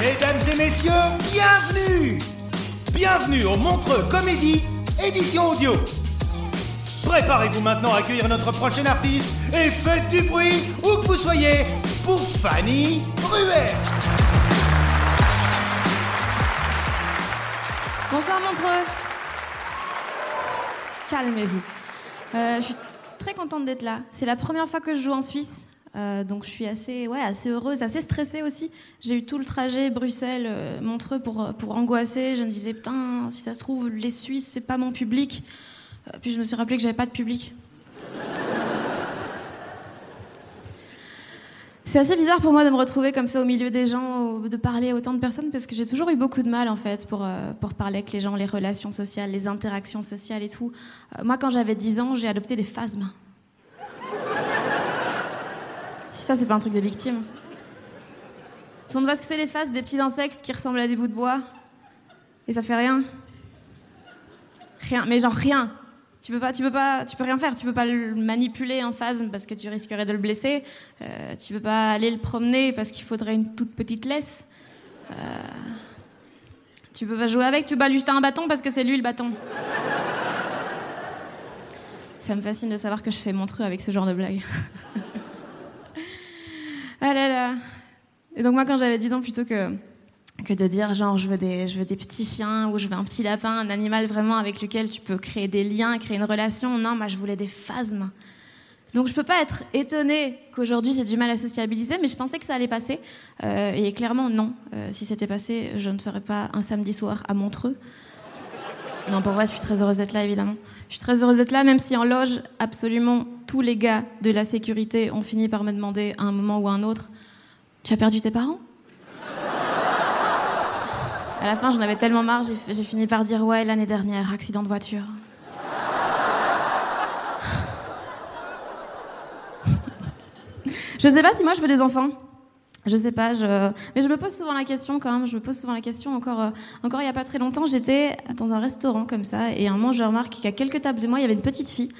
Mesdames et messieurs, bienvenue Bienvenue au Montreux Comédie, édition audio Préparez-vous maintenant à accueillir notre prochain artiste et faites du bruit où que vous soyez pour Fanny Ruer. Bonsoir Montreux. Calmez-vous. Euh, je suis très contente d'être là. C'est la première fois que je joue en Suisse. Euh, donc je suis assez, ouais, assez heureuse, assez stressée aussi. J'ai eu tout le trajet Bruxelles-Montreux pour, pour angoisser. Je me disais, putain, si ça se trouve, les Suisses, c'est pas mon public. Euh, puis je me suis rappelé que j'avais pas de public. C'est assez bizarre pour moi de me retrouver comme ça au milieu des gens, de parler à autant de personnes, parce que j'ai toujours eu beaucoup de mal en fait pour, euh, pour parler avec les gens, les relations sociales, les interactions sociales et tout. Moi, quand j'avais 10 ans, j'ai adopté des phasmes. si ça, c'est pas un truc de victime. Tout le monde voit ce que c'est les phasmes, des petits insectes qui ressemblent à des bouts de bois. Et ça fait rien. Rien, mais genre rien. Tu peux pas, tu peux pas, tu peux rien faire. Tu peux pas le manipuler un phasme parce que tu risquerais de le blesser. Euh, tu peux pas aller le promener parce qu'il faudrait une toute petite laisse. Euh, tu peux pas jouer avec. Tu peux pas lui jeter un bâton parce que c'est lui le bâton. Ça me fascine de savoir que je fais montreux avec ce genre de blague. ah. Et donc moi, quand j'avais 10 ans, plutôt que de dire genre je veux des je veux des petits chiens ou je veux un petit lapin, un animal vraiment avec lequel tu peux créer des liens, créer une relation. Non, moi je voulais des phasmes. Donc je peux pas être étonnée qu'aujourd'hui j'ai du mal à sociabiliser, mais je pensais que ça allait passer. Euh, et clairement non. Euh, si c'était passé, je ne serais pas un samedi soir à Montreux. Non, pour vrai, je suis très heureuse d'être là, évidemment. Je suis très heureuse d'être là, même si en loge, absolument tous les gars de la sécurité ont fini par me demander à un moment ou à un autre Tu as perdu tes parents? À la fin, j'en avais tellement marre, j'ai fini par dire Ouais, l'année dernière, accident de voiture. je sais pas si moi je veux des enfants. Je sais pas, je... mais je me pose souvent la question quand même. Je me pose souvent la question. Encore, euh, encore il y a pas très longtemps, j'étais dans un restaurant comme ça, et un moment, je remarque qu'à quelques tables de moi, il y avait une petite fille,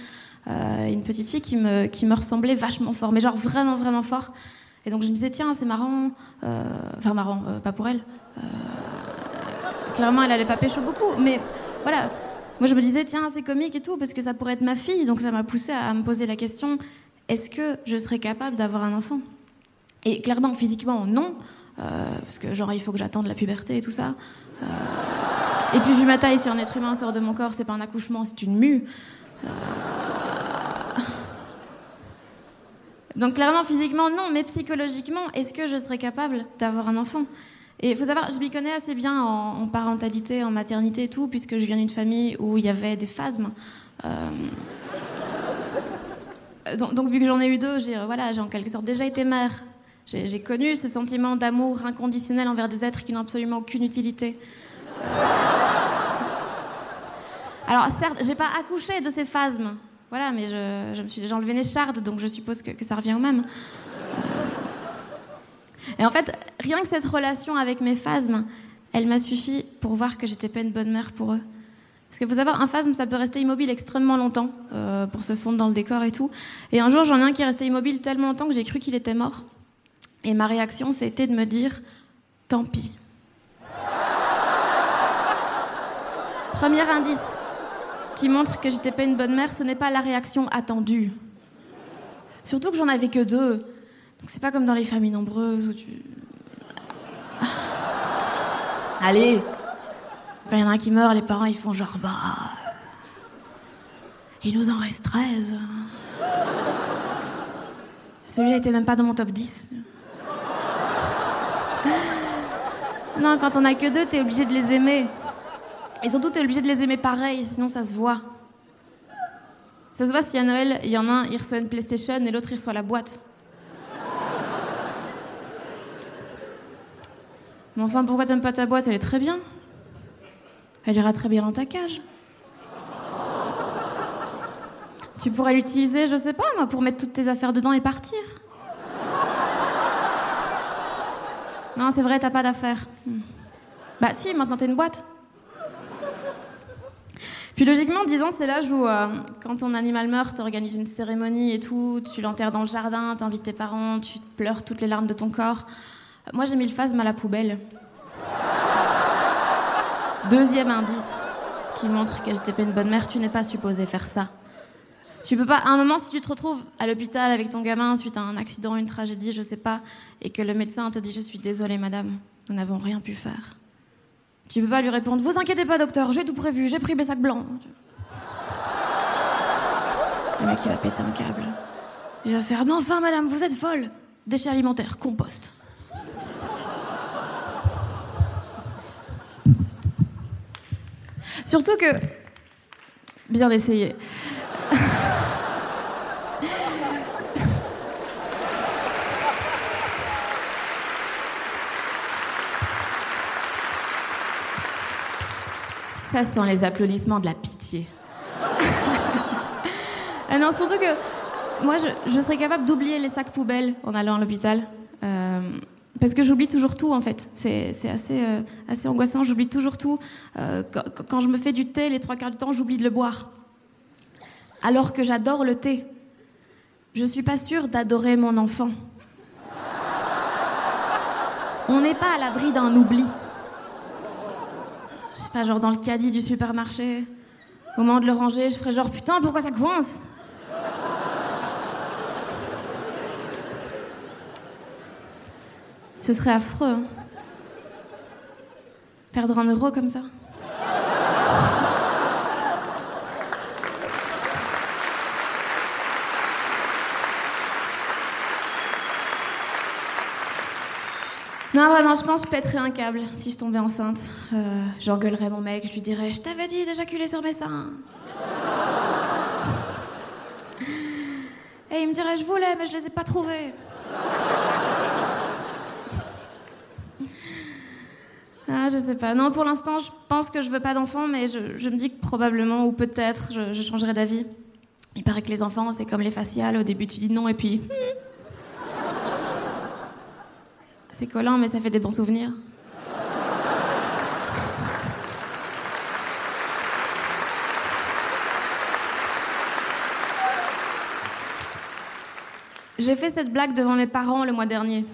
euh, une petite fille qui me, ressemblait vachement fort, mais genre vraiment, vraiment fort. Et donc je me disais tiens, c'est marrant, euh, enfin marrant, pas pour elle. Clairement, elle allait pas pécho beaucoup, mais voilà. Moi, je me disais tiens, c'est comique et tout, parce que ça pourrait être ma fille. Donc ça m'a poussé à me poser la question est-ce que je serais capable d'avoir un enfant? Et clairement, physiquement, non. euh, parce que, genre, il faut que j'attende la puberté et tout ça. Euh, et puis, vu ma taille, si un être humain sort de mon corps, c'est pas un accouchement, c'est une mue. Euh, Donc, clairement, physiquement, non. Mais psychologiquement, est-ce que je serais capable d'avoir un enfant? Et il faut savoir, je m'y connais assez bien en, en parentalité, en maternité et tout, puisque je viens d'une famille où il y avait des phasmes. Donc, vu que j'en ai eu deux, voilà, j'ai en quelque sorte déjà été mère. J'ai connu ce sentiment d'amour inconditionnel envers des êtres qui n'ont absolument aucune utilité. Alors certes, j'ai pas accouché de ces phasmes, voilà, mais je, je me suis déjà enlevé une écharde, donc je suppose que, ça revient au même. Euh, Et en fait, rien que cette relation avec mes phasmes, elle m'a suffi pour voir que j'étais pas une bonne mère pour eux. Parce que faut savoir, un phasme, ça peut rester immobile extrêmement longtemps euh, pour se fondre dans le décor et tout. Et un jour, j'en ai un qui est resté immobile tellement longtemps que j'ai cru qu'il était mort. Et ma réaction, c'était de me dire, tant pis. Premier indice qui montre que j'étais pas une bonne mère, ce n'est pas la réaction attendue. Surtout que j'en avais que deux. Donc c'est pas comme dans les familles nombreuses où tu. Allez Quand il y en a un qui meurt, les parents ils font genre bah. Il nous en reste 13. Celui-là était même pas dans mon top 10. Non, quand on a que deux, t'es obligé de les aimer. Et surtout, t'es obligé de les aimer pareil, sinon ça se voit. Ça se voit si à Noël, il y en a un, il reçoit une PlayStation et l'autre, il reçoit la boîte. Mais enfin, pourquoi t'aimes pas ta boîte? Elle est très bien. Elle ira très bien dans ta cage. Tu pourrais l'utiliser, je sais pas moi, pour mettre toutes tes affaires dedans et partir. Non, c'est vrai, t'as pas d'affaires. Hmm. Bah si, maintenant t'as une boîte. Puis logiquement, 10 ans, c'est l'âge où, euh, quand ton animal meurt, t'organises une cérémonie et tout, tu l'enterres dans le jardin, t'invites tes parents, tu pleures toutes les larmes de ton corps. Moi, j'ai mis le phasme à la poubelle. Deuxième indice qui montre que j'étais pas une bonne mère, tu n'es pas supposé faire ça. Tu peux pas, à un moment, si tu te retrouves à l'hôpital avec ton gamin suite à un accident, une tragédie, je sais pas, et que le médecin te dit Je suis désolée, madame, nous n'avons rien pu faire. Tu peux pas lui répondre Vous inquiétez pas, docteur, j'ai tout prévu, j'ai pris mes sacs blancs. Le mec, il va péter un câble. Il va faire Mais enfin, madame, vous êtes folle Déchets alimentaires, compost. Surtout que. Bien essayé. Ça sont les applaudissements de la pitié. ah non, surtout que moi, je, serais capable d'oublier les sacs poubelles en allant à l'hôpital. Euh, parce que j'oublie toujours tout, en fait. C'est assez, euh, assez angoissant, j'oublie toujours tout. Euh, quand, quand, je me fais du thé, les trois quarts du temps, j'oublie de le boire. Alors que j'adore le thé. Je suis pas sûre d'adorer mon enfant. On n'est pas à l'abri d'un oubli pas genre dans le caddie du supermarché. Au moment de le ranger, je ferais genre putain, pourquoi ça coince? Ce serait affreux. Hein. Perdre un euro comme ça. Non, vraiment, je pense que je pèterais un câble si je tombais enceinte. Euh, J'engueulerais mon mec, je lui dirais Je t'avais dit d'éjaculer sur mes seins. Et il me dirait Je voulais, mais je les ai pas trouvés. Ah, je sais pas. Non, pour l'instant, je pense que je veux pas d'enfant, mais je, me dis que probablement, ou peut-être, je, je changerai d'avis. Il paraît que les enfants, c'est comme les faciales. Au début, tu dis non, et puis. C'est collant, mais ça fait des bons souvenirs. J'ai fait cette blague devant mes parents le mois dernier.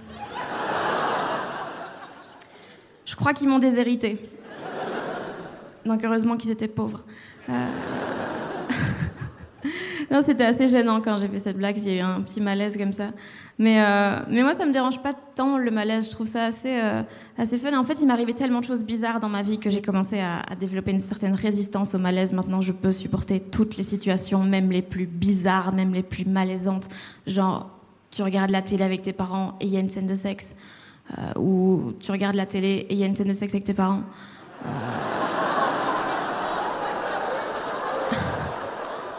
Je crois qu'ils m'ont déshérité. Donc heureusement qu'ils étaient pauvres. Euh, non, c'était assez gênant quand j'ai fait cette blague, il y a eu un petit malaise comme ça. Mais, euh, mais moi, ça me dérange pas tant le malaise. Je trouve ça assez, euh, assez fun. en fait, il m'arrivait tellement de choses bizarres dans ma vie que j'ai commencé à, développer une certaine résistance au malaise. Maintenant, je peux supporter toutes les situations, même les plus bizarres, même les plus malaisantes. Genre, tu regardes la télé avec tes parents et il y a une scène de sexe. Euh, ou tu regardes la télé et il y a une scène de sexe avec tes parents.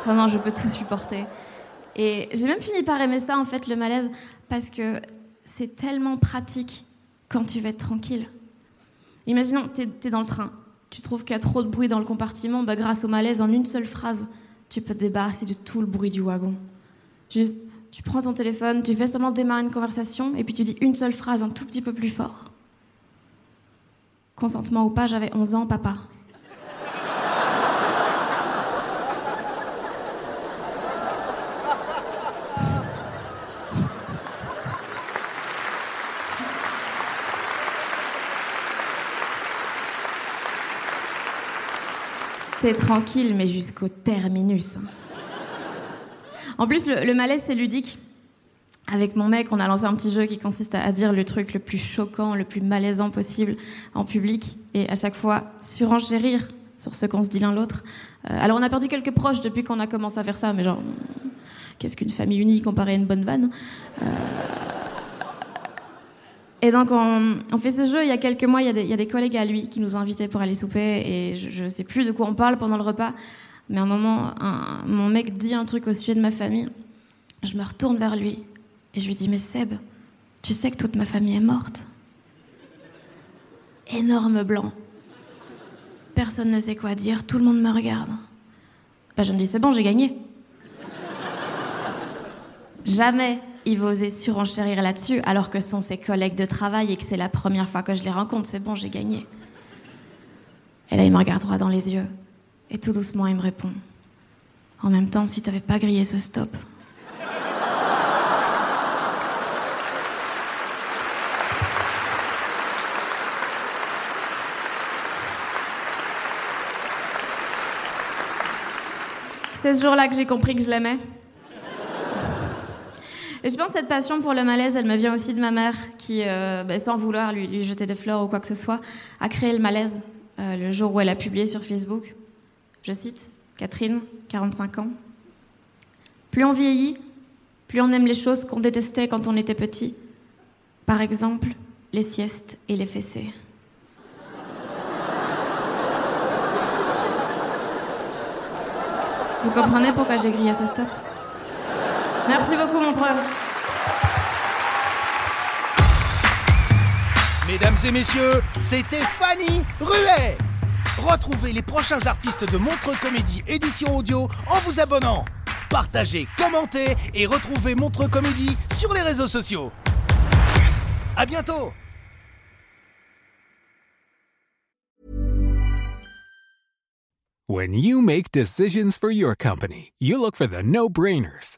Vraiment, je peux tout supporter. Et j'ai même fini par aimer ça, en fait, le malaise, parce que c'est tellement pratique quand tu veux être tranquille. Imaginons, tu es, dans le train, tu trouves qu'il y a trop de bruit dans le compartiment, bah, grâce au malaise, en une seule phrase, tu peux te débarrasser de tout le bruit du wagon. Juste, tu prends ton téléphone, tu fais seulement démarrer une conversation, et puis tu dis une seule phrase un tout petit peu plus fort. Consentement ou pas, j'avais 11 ans, papa. C'est tranquille, mais jusqu'au terminus. En plus, le, malaise, c'est ludique. avec mon mec, on a lancé un petit jeu qui consiste à dire le truc le plus choquant, le plus malaisant possible en public, et à chaque fois surenchérir sur ce qu'on se dit l'un l'autre. Euh, alors on a perdu quelques proches depuis qu'on a commencé à faire ça, mais genre, qu'est-ce qu'une famille unie comparée à une bonne vanne? Euh, Et donc on, fait ce jeu, il y a quelques mois, il y, a des, collègues à lui qui nous invités pour aller souper, et je ne sais plus de quoi on parle pendant le repas, mais à un moment, mon mec dit un truc au sujet de ma famille. Je me retourne vers lui et je lui dis, mais Seb, tu sais que toute ma famille est morte Énorme blanc. Personne ne sait quoi dire, tout le monde me regarde. Bah, je me dis, c'est bon, j'ai gagné. Jamais il va oser surenchérir là-dessus, alors que sont ses collègues de travail et que c'est la première fois que je les rencontre. C'est bon, j'ai gagné. Et là, il me regarde droit dans les yeux. Et tout doucement, il me répond En même temps, si t'avais pas grillé ce stop, C'est ce jour-là que j'ai compris que je l'aimais. Et je pense que cette passion pour le malaise, elle me vient aussi de ma mère, qui, euh, ben, sans vouloir lui, jeter des fleurs ou quoi que ce soit, a créé le malaise euh, le jour où elle a publié sur Facebook. Je cite Catherine, 45 ans. Plus on vieillit, plus on aime les choses qu'on détestait quand on était petit. Par exemple, les siestes et les fessées. Vous comprenez pourquoi j'ai grillé ce stop Merci beaucoup, Montreux. Mesdames et messieurs, c'était Fanny Ruet. Retrouvez les prochains artistes de Montreux Comédie édition audio en vous abonnant. Partagez, commentez et retrouvez Montreux Comédie sur les réseaux sociaux. À bientôt When you make decisions for your company, you look for the no-brainers.